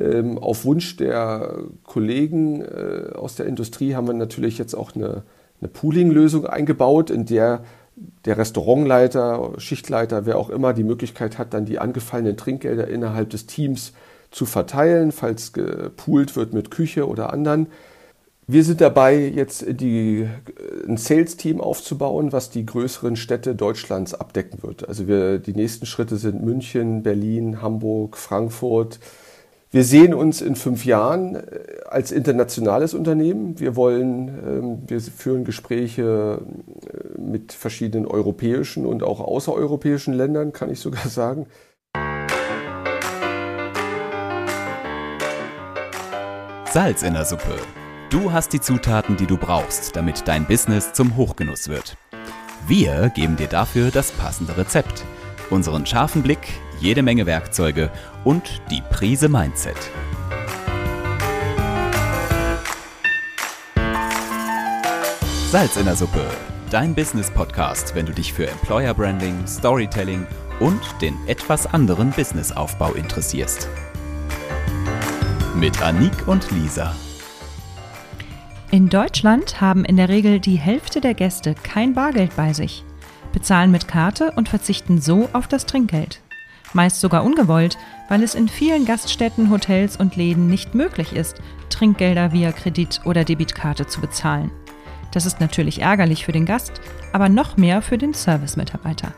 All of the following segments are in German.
Ähm, auf Wunsch der Kollegen äh, aus der Industrie haben wir natürlich jetzt auch eine, eine Pooling-Lösung eingebaut, in der der Restaurantleiter, Schichtleiter, wer auch immer die Möglichkeit hat, dann die angefallenen Trinkgelder innerhalb des Teams zu verteilen, falls gepoolt wird mit Küche oder anderen. Wir sind dabei, jetzt die, ein Sales-Team aufzubauen, was die größeren Städte Deutschlands abdecken wird. Also wir, die nächsten Schritte sind München, Berlin, Hamburg, Frankfurt, wir sehen uns in fünf Jahren äh, als internationales Unternehmen. Wir wollen, ähm, wir führen Gespräche äh, mit verschiedenen europäischen und auch außereuropäischen Ländern, kann ich sogar sagen. Salz in der Suppe. Du hast die Zutaten, die du brauchst, damit dein Business zum Hochgenuss wird. Wir geben dir dafür das passende Rezept, unseren scharfen Blick jede Menge Werkzeuge und die Prise Mindset. Salz in der Suppe, dein Business-Podcast, wenn du dich für Employer Branding, Storytelling und den etwas anderen Businessaufbau interessierst. Mit Anik und Lisa. In Deutschland haben in der Regel die Hälfte der Gäste kein Bargeld bei sich, bezahlen mit Karte und verzichten so auf das Trinkgeld meist sogar ungewollt, weil es in vielen Gaststätten, Hotels und Läden nicht möglich ist, Trinkgelder via Kredit- oder Debitkarte zu bezahlen. Das ist natürlich ärgerlich für den Gast, aber noch mehr für den Servicemitarbeiter.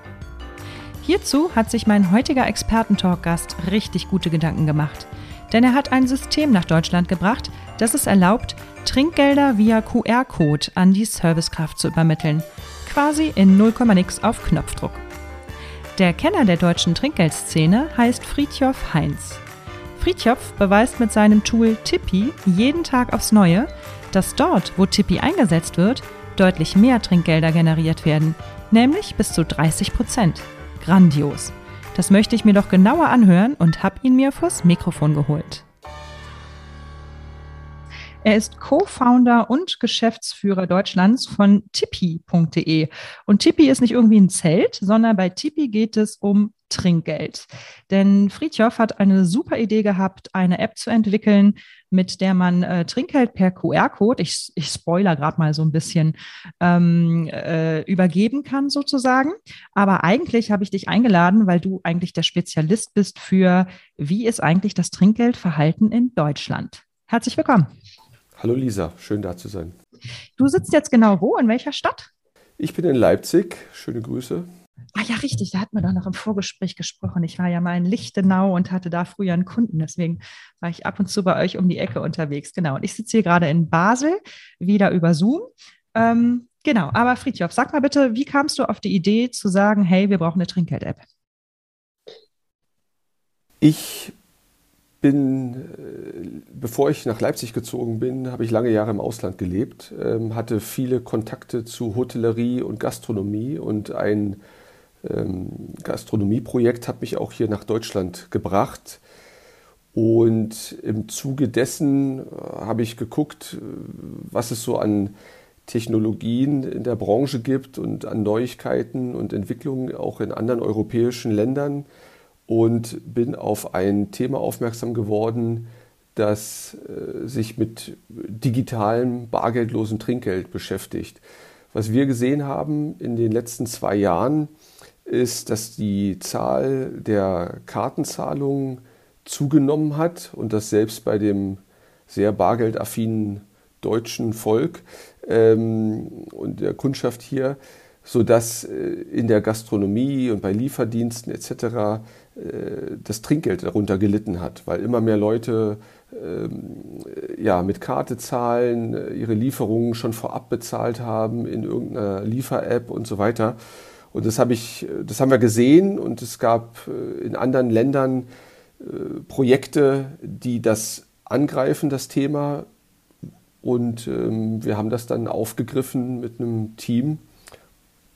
Hierzu hat sich mein heutiger Expertentalk-Gast richtig gute Gedanken gemacht, denn er hat ein System nach Deutschland gebracht, das es erlaubt, Trinkgelder via QR-Code an die Servicekraft zu übermitteln, quasi in 0, nix auf Knopfdruck. Der Kenner der deutschen Trinkgeldszene heißt Friedjof Heinz. Friedjof beweist mit seinem Tool Tippi jeden Tag aufs Neue, dass dort, wo Tippi eingesetzt wird, deutlich mehr Trinkgelder generiert werden, nämlich bis zu 30 Prozent. Grandios. Das möchte ich mir doch genauer anhören und habe ihn mir vors Mikrofon geholt. Er ist Co-Founder und Geschäftsführer Deutschlands von Tippi.de. Und Tippi ist nicht irgendwie ein Zelt, sondern bei Tippi geht es um Trinkgeld. Denn Friedhoff hat eine super Idee gehabt, eine App zu entwickeln, mit der man äh, Trinkgeld per QR-Code, ich, ich spoiler gerade mal so ein bisschen, ähm, äh, übergeben kann sozusagen. Aber eigentlich habe ich dich eingeladen, weil du eigentlich der Spezialist bist für, wie ist eigentlich das Trinkgeldverhalten in Deutschland. Herzlich willkommen. Hallo Lisa, schön da zu sein. Du sitzt jetzt genau wo? In welcher Stadt? Ich bin in Leipzig. Schöne Grüße. Ah ja, richtig, da hatten wir doch noch im Vorgespräch gesprochen. Ich war ja mal in Lichtenau und hatte da früher einen Kunden. Deswegen war ich ab und zu bei euch um die Ecke unterwegs. Genau. Und ich sitze hier gerade in Basel, wieder über Zoom. Ähm, genau, aber Friedhof, sag mal bitte, wie kamst du auf die Idee zu sagen, hey, wir brauchen eine Trinkgeld-App? Ich bin, äh, bevor ich nach Leipzig gezogen bin, habe ich lange Jahre im Ausland gelebt, ähm, hatte viele Kontakte zu Hotellerie und Gastronomie und ein ähm, Gastronomieprojekt hat mich auch hier nach Deutschland gebracht. Und im Zuge dessen äh, habe ich geguckt, äh, was es so an Technologien in der Branche gibt und an Neuigkeiten und Entwicklungen auch in anderen europäischen Ländern und bin auf ein Thema aufmerksam geworden, das äh, sich mit digitalem, bargeldlosen Trinkgeld beschäftigt. Was wir gesehen haben in den letzten zwei Jahren, ist, dass die Zahl der Kartenzahlungen zugenommen hat und dass selbst bei dem sehr bargeldaffinen deutschen Volk ähm, und der Kundschaft hier, sodass äh, in der Gastronomie und bei Lieferdiensten etc. Äh, das Trinkgeld darunter gelitten hat, weil immer mehr Leute ähm, ja, mit Karte zahlen, äh, ihre Lieferungen schon vorab bezahlt haben in irgendeiner Liefer-App und so weiter. Und das, habe ich, das haben wir gesehen und es gab äh, in anderen Ländern äh, Projekte, die das angreifen, das Thema. Und ähm, wir haben das dann aufgegriffen mit einem Team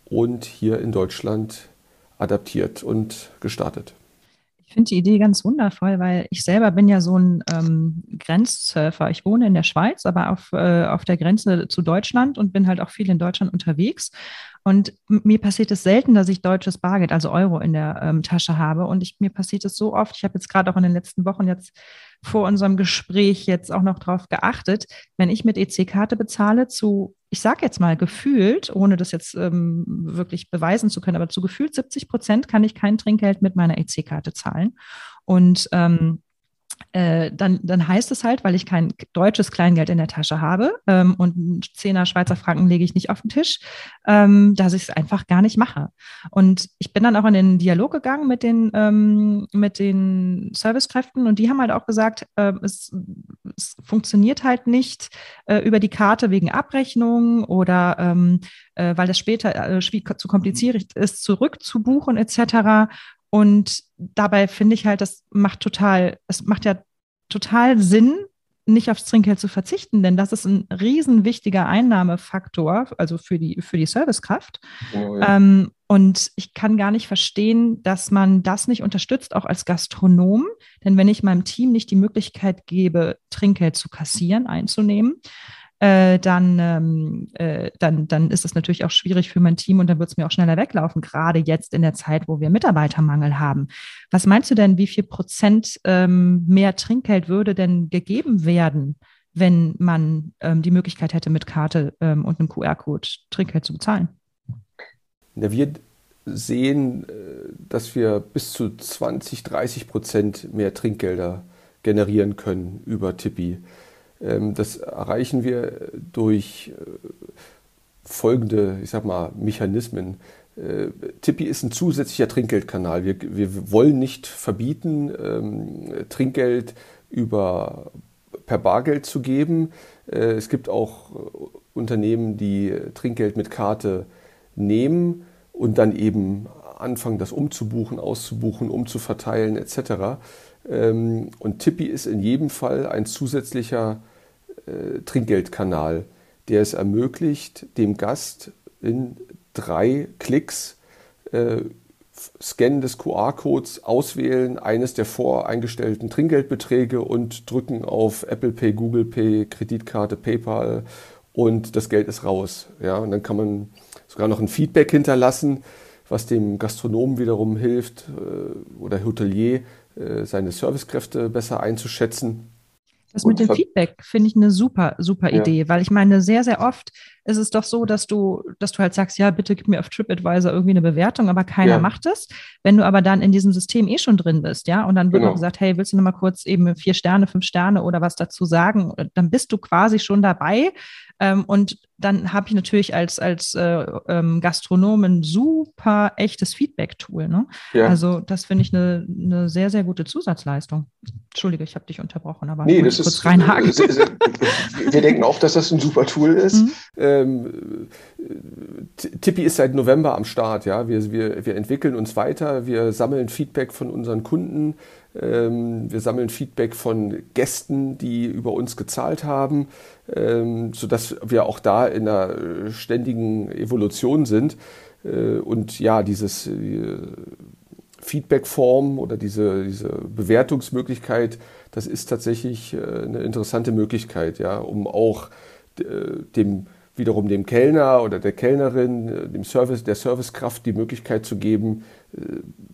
und hier in Deutschland adaptiert und gestartet. Ich finde die Idee ganz wundervoll, weil ich selber bin ja so ein ähm, Grenzsurfer. Ich wohne in der Schweiz, aber auf, äh, auf der Grenze zu Deutschland und bin halt auch viel in Deutschland unterwegs. Und mir passiert es selten, dass ich deutsches Bargeld, also Euro in der ähm, Tasche habe. Und ich, mir passiert es so oft, ich habe jetzt gerade auch in den letzten Wochen jetzt vor unserem Gespräch jetzt auch noch darauf geachtet, wenn ich mit EC-Karte bezahle, zu, ich sage jetzt mal gefühlt, ohne das jetzt ähm, wirklich beweisen zu können, aber zu gefühlt 70 Prozent kann ich kein Trinkgeld mit meiner EC-Karte zahlen. Und ähm, äh, dann, dann heißt es halt, weil ich kein deutsches Kleingeld in der Tasche habe ähm, und einen Zehner Schweizer Franken lege ich nicht auf den Tisch, ähm, dass ich es einfach gar nicht mache. Und ich bin dann auch in den Dialog gegangen mit den, ähm, mit den Servicekräften und die haben halt auch gesagt, äh, es, es, funktioniert halt nicht äh, über die Karte wegen Abrechnung oder ähm, äh, weil das später äh, zu kompliziert ist, zurückzubuchen etc. Und dabei finde ich halt, das macht total, es macht ja total Sinn, nicht aufs Trinkgeld zu verzichten, denn das ist ein riesen wichtiger Einnahmefaktor, also für die, für die Servicekraft. Oh, ja. ähm, und ich kann gar nicht verstehen, dass man das nicht unterstützt, auch als Gastronom. Denn wenn ich meinem Team nicht die Möglichkeit gebe, Trinkgeld zu kassieren, einzunehmen, äh, dann, ähm, äh, dann, dann ist es natürlich auch schwierig für mein Team und dann wird es mir auch schneller weglaufen, gerade jetzt in der Zeit, wo wir Mitarbeitermangel haben. Was meinst du denn, wie viel Prozent ähm, mehr Trinkgeld würde denn gegeben werden, wenn man ähm, die Möglichkeit hätte, mit Karte ähm, und einem QR-Code Trinkgeld zu bezahlen? Ja, wir sehen, äh, dass wir bis zu 20, 30 Prozent mehr Trinkgelder generieren können über Tippi. Ähm, das erreichen wir durch äh, folgende, ich sag mal, Mechanismen. Äh, Tippi ist ein zusätzlicher Trinkgeldkanal. Wir, wir wollen nicht verbieten, ähm, Trinkgeld über, per Bargeld zu geben. Äh, es gibt auch Unternehmen, die Trinkgeld mit Karte nehmen und dann eben anfangen, das umzubuchen, auszubuchen, umzuverteilen etc. Ähm, und Tippi ist in jedem Fall ein zusätzlicher äh, Trinkgeldkanal, der es ermöglicht, dem Gast in drei Klicks äh, Scannen des QR-Codes auswählen, eines der voreingestellten Trinkgeldbeträge und drücken auf Apple Pay, Google Pay, Kreditkarte, PayPal und das Geld ist raus. Ja, und dann kann man sogar noch ein Feedback hinterlassen, was dem Gastronomen wiederum hilft äh, oder Hotelier seine Servicekräfte besser einzuschätzen. Das mit dem Feedback finde ich eine super, super ja. Idee, weil ich meine, sehr, sehr oft ist es doch so, dass du, dass du halt sagst, ja, bitte gib mir auf TripAdvisor irgendwie eine Bewertung, aber keiner ja. macht es. Wenn du aber dann in diesem System eh schon drin bist, ja, und dann wird genau. auch gesagt, hey, willst du nochmal kurz eben vier Sterne, fünf Sterne oder was dazu sagen, dann bist du quasi schon dabei. Ähm, und dann habe ich natürlich als, als äh, ähm, Gastronom ein super echtes Feedback-Tool. Ne? Ja. Also das finde ich eine, eine sehr, sehr gute Zusatzleistung. Entschuldige, ich habe dich unterbrochen, aber nee, das kurz ist, reinhaken. Sehr, sehr, wir denken auch, dass das ein super Tool ist. Mhm. Ähm, Tippi ist seit November am Start. Ja? Wir, wir, wir entwickeln uns weiter, wir sammeln Feedback von unseren Kunden, wir sammeln Feedback von Gästen, die über uns gezahlt haben, ähm, sodass wir auch da in einer ständigen Evolution sind. Äh, und ja, dieses äh, Feedbackform oder diese, diese Bewertungsmöglichkeit, das ist tatsächlich äh, eine interessante Möglichkeit, ja, um auch dem wiederum dem Kellner oder der Kellnerin, dem Service, der Servicekraft die Möglichkeit zu geben,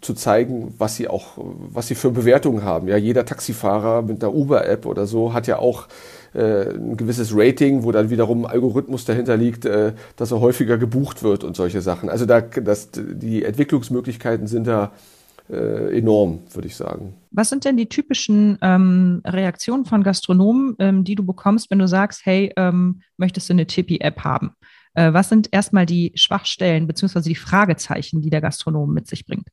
zu zeigen, was sie auch, was sie für Bewertungen haben. Ja, jeder Taxifahrer mit einer Uber-App oder so hat ja auch äh, ein gewisses Rating, wo dann wiederum ein Algorithmus dahinter liegt, äh, dass er häufiger gebucht wird und solche Sachen. Also da, das, die Entwicklungsmöglichkeiten sind da äh, enorm, würde ich sagen. Was sind denn die typischen ähm, Reaktionen von Gastronomen, ähm, die du bekommst, wenn du sagst, hey, ähm, möchtest du eine Tipi-App haben? Äh, was sind erstmal die Schwachstellen bzw. die Fragezeichen, die der Gastronom mit sich bringt?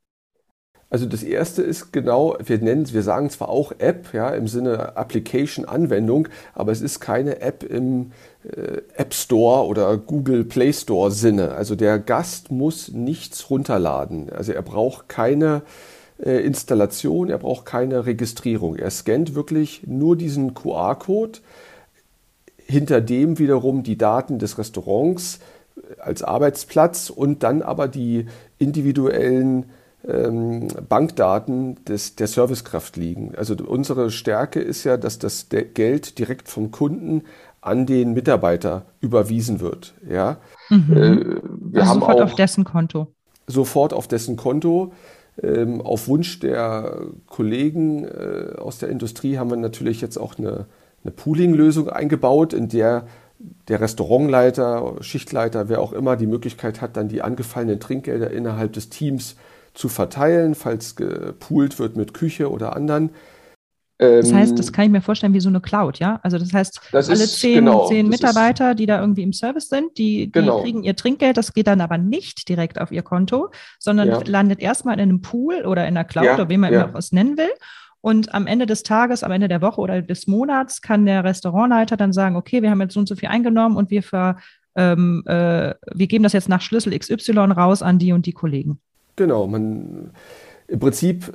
Also das erste ist genau, wir nennen, wir sagen zwar auch App, ja, im Sinne Application Anwendung, aber es ist keine App im äh, App Store oder Google Play Store Sinne. Also der Gast muss nichts runterladen. Also er braucht keine äh, Installation, er braucht keine Registrierung. Er scannt wirklich nur diesen QR-Code, hinter dem wiederum die Daten des Restaurants äh, als Arbeitsplatz und dann aber die individuellen Bankdaten des, der Servicekraft liegen. Also unsere Stärke ist ja, dass das Geld direkt vom Kunden an den Mitarbeiter überwiesen wird. Ja? Mhm. Äh, wir also haben sofort auf dessen Konto. Sofort auf dessen Konto. Ähm, auf Wunsch der Kollegen äh, aus der Industrie haben wir natürlich jetzt auch eine, eine Pooling-Lösung eingebaut, in der der Restaurantleiter, Schichtleiter, wer auch immer, die Möglichkeit hat, dann die angefallenen Trinkgelder innerhalb des Teams zu verteilen, falls gepoolt wird mit Küche oder anderen. Das heißt, das ähm, kann ich mir vorstellen wie so eine Cloud, ja? Also das heißt, das alle zehn, genau, zehn Mitarbeiter, die da irgendwie im Service sind, die, die genau. kriegen ihr Trinkgeld, das geht dann aber nicht direkt auf ihr Konto, sondern ja. landet erstmal in einem Pool oder in einer Cloud ja, oder wie man ja. immer was nennen will. Und am Ende des Tages, am Ende der Woche oder des Monats kann der Restaurantleiter dann sagen, okay, wir haben jetzt so und so viel eingenommen und wir, ver, ähm, äh, wir geben das jetzt nach Schlüssel XY raus an die und die Kollegen. Genau, man im Prinzip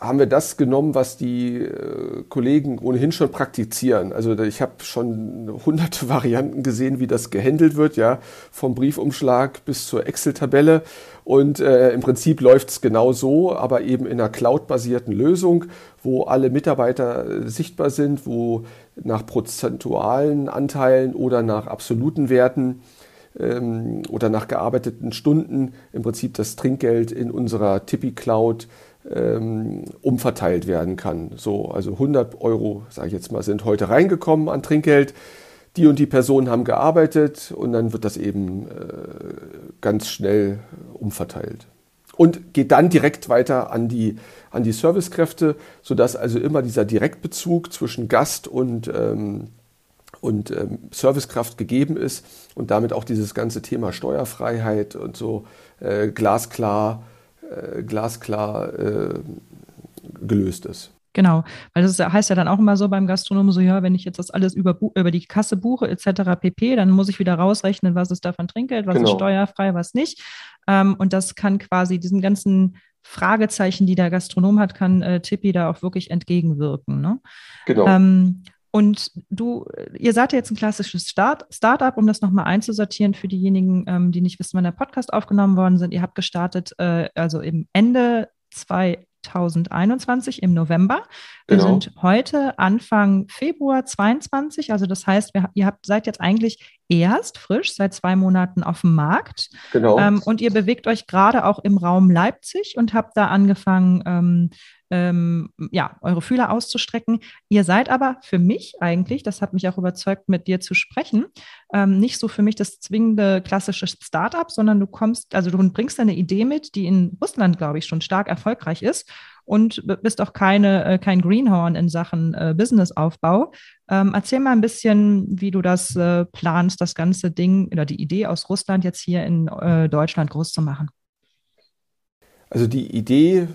haben wir das genommen, was die äh, Kollegen ohnehin schon praktizieren. Also ich habe schon hunderte Varianten gesehen, wie das gehandelt wird, ja, vom Briefumschlag bis zur Excel-Tabelle. Und äh, im Prinzip läuft es genau so, aber eben in einer cloud-basierten Lösung, wo alle Mitarbeiter äh, sichtbar sind, wo nach prozentualen Anteilen oder nach absoluten Werten ähm, oder nach gearbeiteten Stunden im Prinzip das Trinkgeld in unserer Tipi Cloud ähm, umverteilt werden kann. So, also 100 Euro, sage ich jetzt mal, sind heute reingekommen an Trinkgeld. Die und die Personen haben gearbeitet und dann wird das eben äh, ganz schnell umverteilt. Und geht dann direkt weiter an die, an die Servicekräfte, sodass also immer dieser Direktbezug zwischen Gast und, ähm, und ähm, Servicekraft gegeben ist und damit auch dieses ganze Thema Steuerfreiheit und so äh, glasklar äh, glasklar äh, gelöst ist. Genau, weil das heißt ja dann auch immer so beim Gastronomen so, ja, wenn ich jetzt das alles über, über die Kasse buche etc. pp., dann muss ich wieder rausrechnen, was ist davon Trinkgeld, was genau. ist steuerfrei, was nicht. Ähm, und das kann quasi diesen ganzen Fragezeichen, die der Gastronom hat, kann äh, Tippi da auch wirklich entgegenwirken. Ne? Genau. Ähm, und du, ihr seid ja jetzt ein klassisches Start, Startup, um das nochmal einzusortieren für diejenigen, ähm, die nicht wissen, wann der Podcast aufgenommen worden sind. Ihr habt gestartet, äh, also im Ende 2021 im November. Wir genau. sind heute Anfang Februar 22, also das heißt, wir, ihr habt, seid jetzt eigentlich erst frisch seit zwei Monaten auf dem Markt. Genau. Ähm, und ihr bewegt euch gerade auch im Raum Leipzig und habt da angefangen, ähm, ähm, ja, eure Fühler auszustrecken. Ihr seid aber für mich eigentlich, das hat mich auch überzeugt, mit dir zu sprechen, ähm, nicht so für mich das zwingende klassische Startup, sondern du kommst, also du bringst eine Idee mit, die in Russland, glaube ich, schon stark erfolgreich ist und bist auch keine, äh, kein Greenhorn in Sachen äh, Businessaufbau. Ähm, erzähl mal ein bisschen, wie du das äh, planst, das ganze Ding oder die Idee aus Russland jetzt hier in äh, Deutschland groß zu machen. Also die Idee,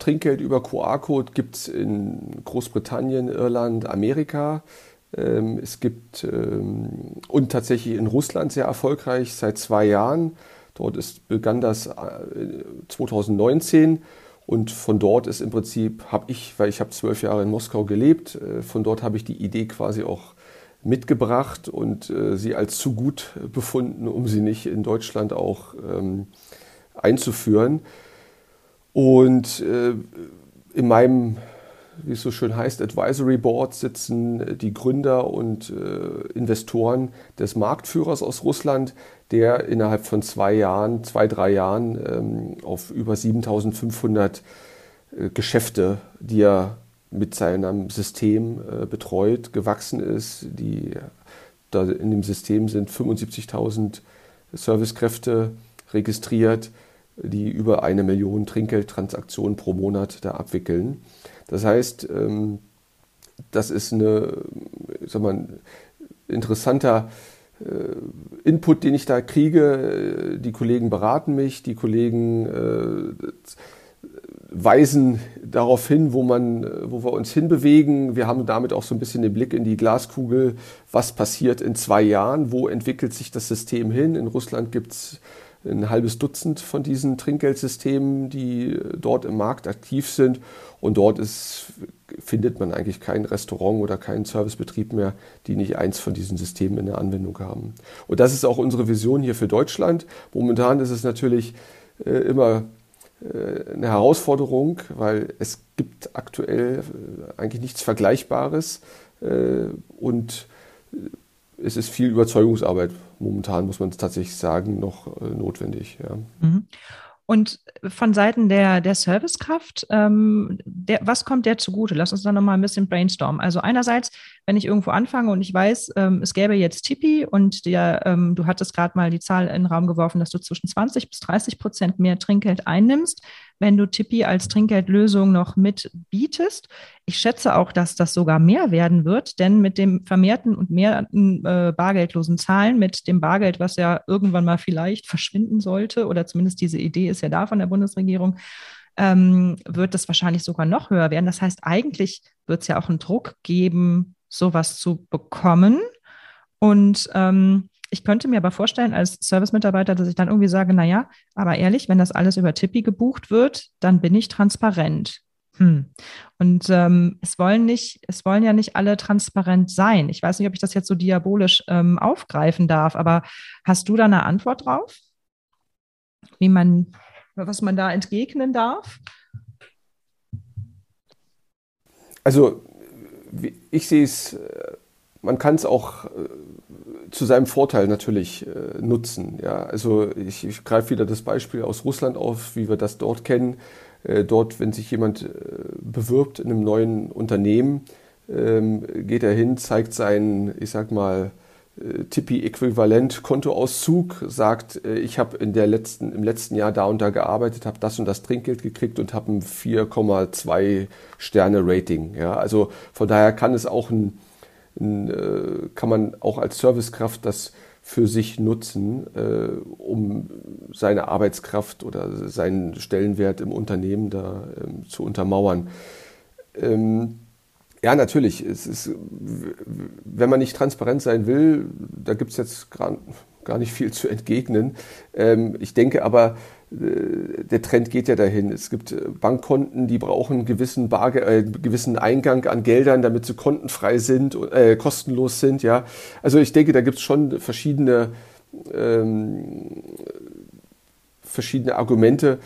Trinkgeld über QR-Code gibt es in Großbritannien, Irland, Amerika. Ähm, es gibt ähm, und tatsächlich in Russland sehr erfolgreich seit zwei Jahren. Dort ist, begann das 2019 äh, und von dort ist im Prinzip, habe ich, weil ich habe zwölf Jahre in Moskau gelebt, äh, von dort habe ich die Idee quasi auch mitgebracht und äh, sie als zu gut befunden, um sie nicht in Deutschland auch ähm, einzuführen. Und äh, in meinem, wie es so schön heißt, Advisory Board sitzen die Gründer und äh, Investoren des Marktführers aus Russland, der innerhalb von zwei Jahren, zwei, drei Jahren ähm, auf über 7500 äh, Geschäfte, die er mit seinem System äh, betreut, gewachsen ist. Die, da in dem System sind 75.000 Servicekräfte registriert die über eine Million Trinkgeldtransaktionen pro Monat da abwickeln. Das heißt, ähm, das ist eine, sag mal, ein interessanter äh, Input, den ich da kriege. Die Kollegen beraten mich, die Kollegen äh, weisen darauf hin, wo, man, wo wir uns hinbewegen. Wir haben damit auch so ein bisschen den Blick in die Glaskugel, was passiert in zwei Jahren, wo entwickelt sich das System hin. In Russland gibt es ein halbes Dutzend von diesen Trinkgeldsystemen, die dort im Markt aktiv sind. Und dort ist, findet man eigentlich kein Restaurant oder keinen Servicebetrieb mehr, die nicht eins von diesen Systemen in der Anwendung haben. Und das ist auch unsere Vision hier für Deutschland. Momentan ist es natürlich äh, immer äh, eine Herausforderung, weil es gibt aktuell äh, eigentlich nichts Vergleichbares äh, und es ist viel Überzeugungsarbeit momentan, muss man tatsächlich sagen, noch notwendig. Ja. Mhm. Und von Seiten der, der Servicekraft, ähm, der, was kommt der zugute? Lass uns da nochmal ein bisschen brainstormen. Also einerseits, wenn ich irgendwo anfange und ich weiß, ähm, es gäbe jetzt Tipi und der, ähm, du hattest gerade mal die Zahl in den Raum geworfen, dass du zwischen 20 bis 30 Prozent mehr Trinkgeld einnimmst, wenn du Tipi als Trinkgeldlösung noch mit bietest. Ich schätze auch, dass das sogar mehr werden wird, denn mit dem vermehrten und mehr äh, bargeldlosen Zahlen, mit dem Bargeld, was ja irgendwann mal vielleicht verschwinden sollte, oder zumindest diese Idee ist ja da von der Bundesregierung, ähm, wird das wahrscheinlich sogar noch höher werden. Das heißt, eigentlich wird es ja auch einen Druck geben, sowas zu bekommen. Und ähm, ich könnte mir aber vorstellen, als Service-Mitarbeiter, dass ich dann irgendwie sage, naja, aber ehrlich, wenn das alles über Tippi gebucht wird, dann bin ich transparent. Hm. Und ähm, es wollen nicht, es wollen ja nicht alle transparent sein. Ich weiß nicht, ob ich das jetzt so diabolisch ähm, aufgreifen darf, aber hast du da eine Antwort drauf? Wie man, was man da entgegnen darf? Also ich sehe es, äh, man kann es auch äh, zu seinem Vorteil natürlich äh, nutzen. Ja, also ich, ich greife wieder das Beispiel aus Russland auf, wie wir das dort kennen. Dort, wenn sich jemand bewirbt in einem neuen Unternehmen, ähm, geht er hin, zeigt seinen, ich sag mal, Tippi-Äquivalent Kontoauszug, sagt, äh, ich habe in der letzten, im letzten Jahr da und da gearbeitet, habe das und das Trinkgeld gekriegt und habe ein 4,2 Sterne Rating. Ja, also von daher kann es auch ein äh, kann man auch als Servicekraft das für sich nutzen, äh, um seine Arbeitskraft oder seinen Stellenwert im Unternehmen da ähm, zu untermauern. Ähm, ja, natürlich. Es ist, wenn man nicht transparent sein will, da gibt es jetzt gar, gar nicht viel zu entgegnen. Ähm, ich denke aber, äh, der Trend geht ja dahin. Es gibt äh, Bankkonten, die brauchen einen gewissen, Barge äh, gewissen Eingang an Geldern, damit sie kontenfrei sind, äh, kostenlos sind. Ja, also ich denke, da gibt es schon verschiedene ähm, verschiedene Argumente,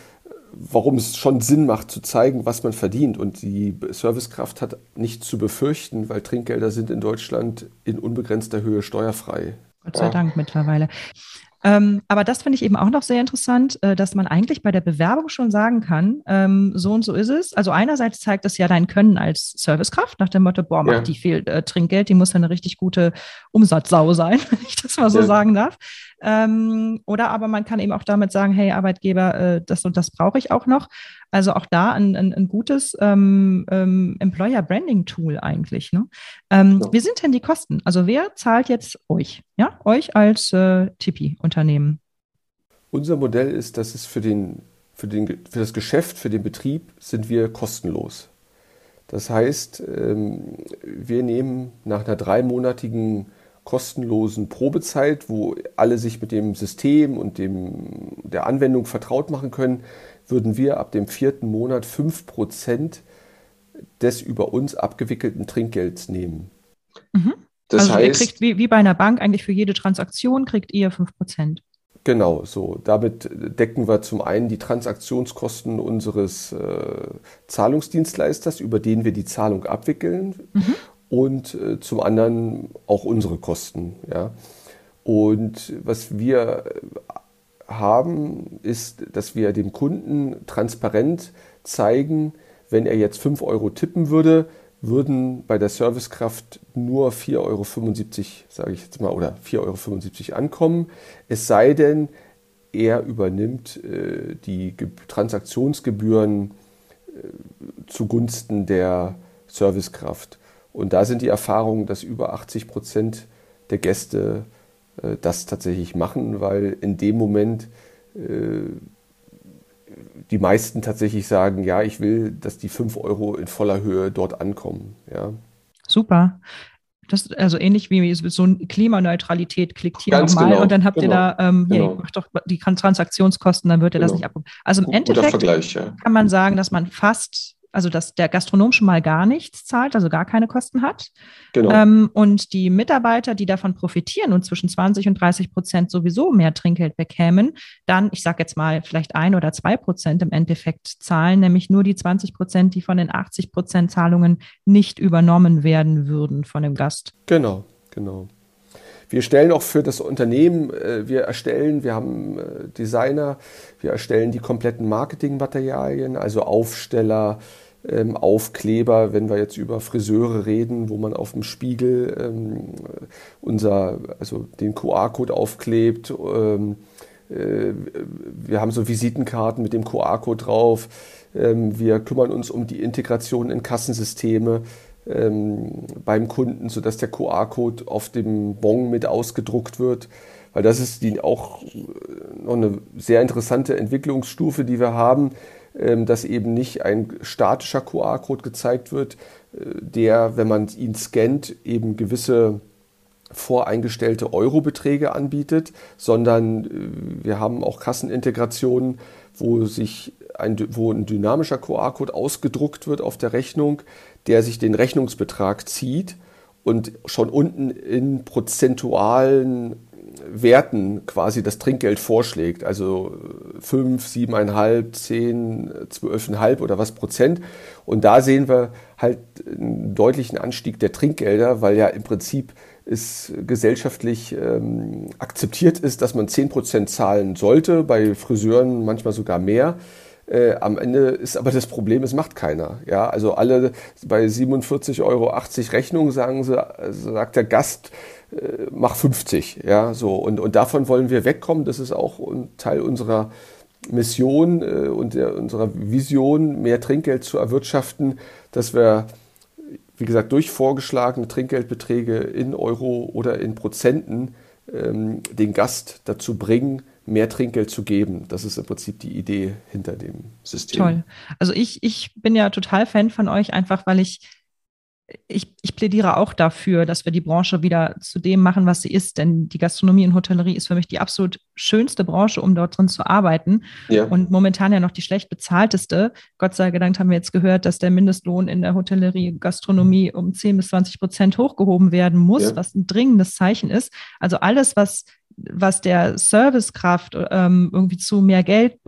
warum es schon Sinn macht zu zeigen, was man verdient. Und die Servicekraft hat nichts zu befürchten, weil Trinkgelder sind in Deutschland in unbegrenzter Höhe steuerfrei. Gott sei ja. Dank mittlerweile. Ähm, aber das finde ich eben auch noch sehr interessant, äh, dass man eigentlich bei der Bewerbung schon sagen kann, ähm, so und so ist es. Also einerseits zeigt das ja dein Können als Servicekraft nach dem Motto, boah, macht ja. die viel äh, Trinkgeld, die muss ja eine richtig gute Umsatzsau sein, wenn ich das mal so ja. sagen darf. Ähm, oder aber man kann eben auch damit sagen, hey Arbeitgeber, äh, das und das brauche ich auch noch. Also auch da ein, ein, ein gutes ähm, ähm, Employer Branding Tool eigentlich. Ne? Ähm, ja. Wie sind denn die Kosten? Also wer zahlt jetzt euch? Ja, euch als äh, Tipi-Unternehmen? Unser Modell ist, dass es für, den, für, den, für das Geschäft, für den Betrieb sind wir kostenlos. Das heißt, ähm, wir nehmen nach einer dreimonatigen kostenlosen Probezeit, wo alle sich mit dem System und dem, der Anwendung vertraut machen können, würden wir ab dem vierten Monat 5% des über uns abgewickelten Trinkgelds nehmen. Mhm. Das also heißt, ihr kriegt wie, wie bei einer Bank eigentlich für jede Transaktion kriegt ihr 5%. Genau, so. Damit decken wir zum einen die Transaktionskosten unseres äh, Zahlungsdienstleisters, über den wir die Zahlung abwickeln. Mhm und äh, zum anderen auch unsere Kosten. Ja. Und was wir haben, ist, dass wir dem Kunden transparent zeigen, wenn er jetzt 5 Euro tippen würde, würden bei der Servicekraft nur 4,75 Euro, sage ich jetzt mal, oder 4,75 Euro ankommen. Es sei denn, er übernimmt äh, die Transaktionsgebühren äh, zugunsten der Servicekraft. Und da sind die Erfahrungen, dass über 80 Prozent der Gäste äh, das tatsächlich machen, weil in dem Moment die meisten tatsächlich sagen, ja, ich will, dass die 5 Euro in voller Höhe dort ankommen. Ja. Super. Das also ähnlich wie so eine Klimaneutralität, klickt hier nochmal genau, und dann habt genau, ihr da, ähm, hier, genau. macht doch die Transaktionskosten, dann wird ihr das genau. nicht abrufen. Also im Endeffekt ja. kann man sagen, dass man fast also dass der Gastronom schon mal gar nichts zahlt, also gar keine Kosten hat. Genau. Ähm, und die Mitarbeiter, die davon profitieren und zwischen 20 und 30 Prozent sowieso mehr Trinkgeld bekämen, dann, ich sage jetzt mal, vielleicht ein oder zwei Prozent im Endeffekt zahlen, nämlich nur die 20 Prozent, die von den 80 Prozent Zahlungen nicht übernommen werden würden von dem Gast. Genau, genau. Wir stellen auch für das Unternehmen, äh, wir erstellen, wir haben äh, Designer, wir erstellen die kompletten Marketingmaterialien, also Aufsteller, ähm, Aufkleber, wenn wir jetzt über Friseure reden, wo man auf dem Spiegel ähm, unser, also den QR-Code aufklebt. Ähm, äh, wir haben so Visitenkarten mit dem QR-Code drauf. Ähm, wir kümmern uns um die Integration in Kassensysteme ähm, beim Kunden, sodass der QR-Code auf dem Bon mit ausgedruckt wird. Weil das ist die auch noch eine sehr interessante Entwicklungsstufe, die wir haben dass eben nicht ein statischer QR-Code gezeigt wird, äh, der, wenn man ihn scannt, eben gewisse voreingestellte Eurobeträge anbietet, sondern äh, wir haben auch Kassenintegrationen, wo sich ein, wo ein dynamischer QR-Code ausgedruckt wird auf der Rechnung, der sich den Rechnungsbetrag zieht und schon unten in prozentualen Werten quasi das Trinkgeld vorschlägt, also 5, 7,5, 10, 12,5 oder was Prozent. Und da sehen wir halt einen deutlichen Anstieg der Trinkgelder, weil ja im Prinzip es gesellschaftlich ähm, akzeptiert ist, dass man 10 Prozent zahlen sollte, bei Friseuren manchmal sogar mehr. Äh, am Ende ist aber das Problem, es macht keiner. Ja, also alle bei 47,80 Euro Rechnung sagen sie, sagt der Gast, äh, mach 50. Ja, so. Und, und davon wollen wir wegkommen. Das ist auch Teil unserer Mission äh, und der, unserer Vision, mehr Trinkgeld zu erwirtschaften, dass wir, wie gesagt, durch vorgeschlagene Trinkgeldbeträge in Euro oder in Prozenten ähm, den Gast dazu bringen, mehr Trinkgeld zu geben. Das ist im Prinzip die Idee hinter dem System. Toll. Also ich, ich bin ja total Fan von euch, einfach weil ich ich, ich plädiere auch dafür, dass wir die Branche wieder zu dem machen, was sie ist. Denn die Gastronomie und Hotellerie ist für mich die absolut schönste Branche, um dort drin zu arbeiten. Ja. Und momentan ja noch die schlecht bezahlteste. Gott sei Dank haben wir jetzt gehört, dass der Mindestlohn in der Hotellerie, Gastronomie um 10 bis 20 Prozent hochgehoben werden muss, ja. was ein dringendes Zeichen ist. Also alles, was was der Servicekraft ähm, irgendwie zu mehr Geld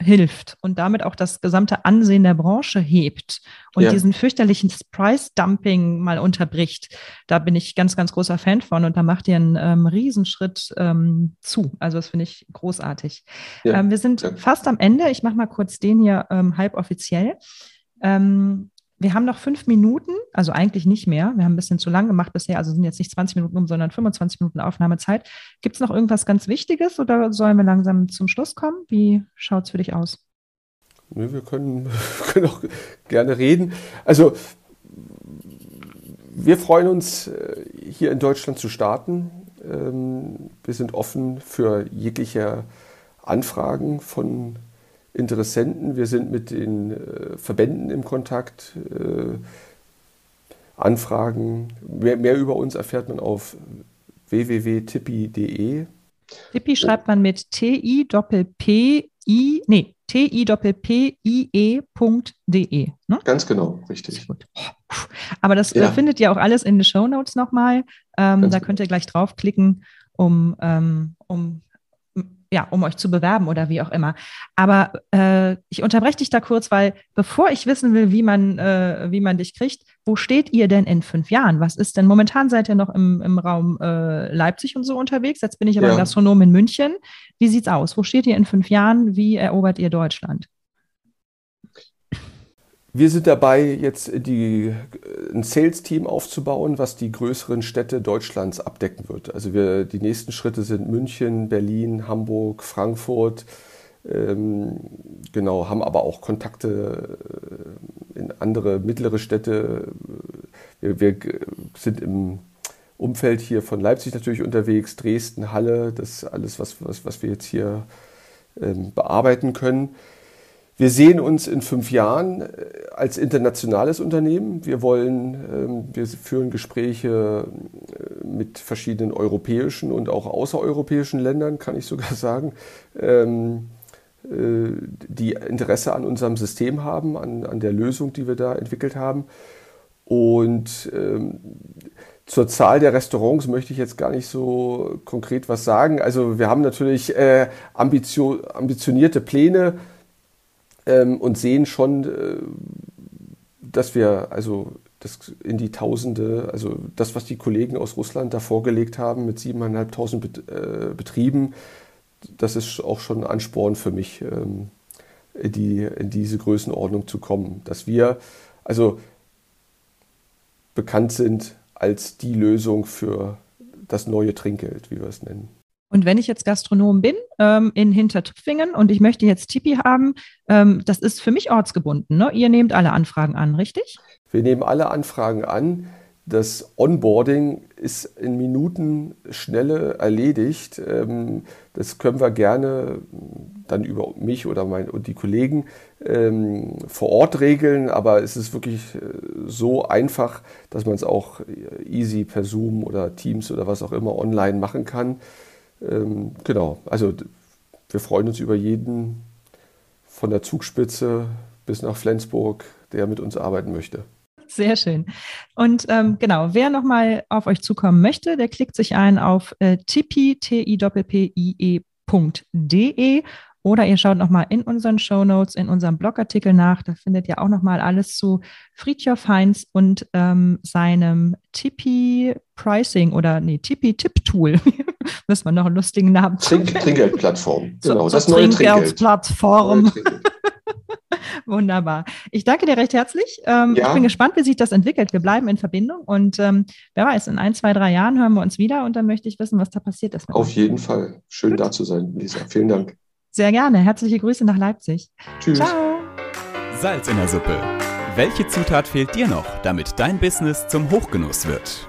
hilft und damit auch das gesamte Ansehen der Branche hebt und ja. diesen fürchterlichen Price-Dumping mal unterbricht. Da bin ich ganz, ganz großer Fan von und da macht ihr einen ähm, Riesenschritt ähm, zu. Also das finde ich großartig. Ja. Ähm, wir sind ja. fast am Ende. Ich mache mal kurz den hier ähm, halb offiziell. Ähm, wir haben noch fünf Minuten, also eigentlich nicht mehr. Wir haben ein bisschen zu lang gemacht bisher, also sind jetzt nicht 20 Minuten um, sondern 25 Minuten Aufnahmezeit. Gibt es noch irgendwas ganz Wichtiges oder sollen wir langsam zum Schluss kommen? Wie schaut es für dich aus? Nee, wir können, können auch gerne reden. Also wir freuen uns, äh, hier in Deutschland zu starten. Ähm, wir sind offen für jegliche Anfragen von Interessenten, wir sind mit den äh, Verbänden im Kontakt, äh, Anfragen. Mehr, mehr, über uns erfährt man auf www.tippi.de. Tippi schreibt man mit T-I-P-P-I, nee, T-I-P-P-I-E.de. Ne? Ganz genau, richtig. Aber das ja. findet ihr auch alles in den Show Notes nochmal. Ähm, da genau. könnt ihr gleich draufklicken, um, ähm, um ja, um euch zu bewerben oder wie auch immer. Aber äh, ich unterbreche dich da kurz, weil bevor ich wissen will, wie man, äh, wie man dich kriegt, wo steht ihr denn in fünf Jahren? Was ist denn? Momentan seid ihr noch im, im Raum äh, Leipzig und so unterwegs. Jetzt bin ich aber ja. Gastronom in München. Wie sieht's aus? Wo steht ihr in fünf Jahren? Wie erobert ihr Deutschland? Wir sind dabei, jetzt die, ein Sales-Team aufzubauen, was die größeren Städte Deutschlands abdecken wird. Also wir, die nächsten Schritte sind München, Berlin, Hamburg, Frankfurt. Ähm, genau, haben aber auch Kontakte äh, in andere mittlere Städte. Wir, wir sind im Umfeld hier von Leipzig natürlich unterwegs, Dresden, Halle, das ist alles, was, was, was wir jetzt hier ähm, bearbeiten können. Wir sehen uns in fünf Jahren äh, als internationales Unternehmen. Wir wollen, ähm, wir führen Gespräche äh, mit verschiedenen europäischen und auch außereuropäischen Ländern, kann ich sogar sagen, ähm, äh, die Interesse an unserem System haben, an, an der Lösung, die wir da entwickelt haben. Und ähm, zur Zahl der Restaurants möchte ich jetzt gar nicht so konkret was sagen. Also wir haben natürlich ambitio ambitionierte Pläne ähm, und sehen schon, äh, dass wir also das in die Tausende, also das, was die Kollegen aus Russland da vorgelegt haben mit 7.500 Bet äh, Betrieben, das ist auch schon ein Ansporn für mich, ähm, die, in diese Größenordnung zu kommen. Dass wir also bekannt sind als die Lösung für das neue Trinkgeld, wie wir es nennen. Und wenn ich jetzt Gastronom bin ähm, in Hintertupfingen und ich möchte jetzt Tipi haben, ähm, das ist für mich ortsgebunden. Ne? Ihr nehmt alle Anfragen an, richtig? Wir nehmen alle Anfragen an. Das Onboarding ist in Minuten schnelle erledigt. Ähm, das können wir gerne dann über mich oder mein, und die Kollegen ähm, vor Ort regeln, aber es ist wirklich äh, so einfach, dass man es auch easy per Zoom oder Teams oder was auch immer online machen kann ähm, genau, also wir freuen uns über jeden von der Zugspitze bis nach Flensburg, der mit uns arbeiten möchte. Sehr schön. Und ähm, genau, wer nochmal auf euch zukommen möchte, der klickt sich ein auf äh, tipi, t i p p i e.de oder ihr schaut nochmal in unseren Show Notes, in unserem Blogartikel nach. Da findet ihr auch nochmal alles zu Friedhof Heinz und ähm, seinem Tipi Pricing oder nee, Tipi Tip Tool. Müssen wir noch einen lustigen Namen Trink, Trinkgeldplattform. Genau, so, das neue Trinkgeldplattform. Wunderbar. Ich danke dir recht herzlich. Ähm, ja. Ich bin gespannt, wie sich das entwickelt. Wir bleiben in Verbindung und ähm, wer weiß, in ein, zwei, drei Jahren hören wir uns wieder und dann möchte ich wissen, was da passiert ist. Auf jeden Fall. Schön Gut. da zu sein, Lisa. Vielen Dank. Sehr gerne. Herzliche Grüße nach Leipzig. Tschüss. Ciao. Salz in der Suppe. Welche Zutat fehlt dir noch, damit dein Business zum Hochgenuss wird?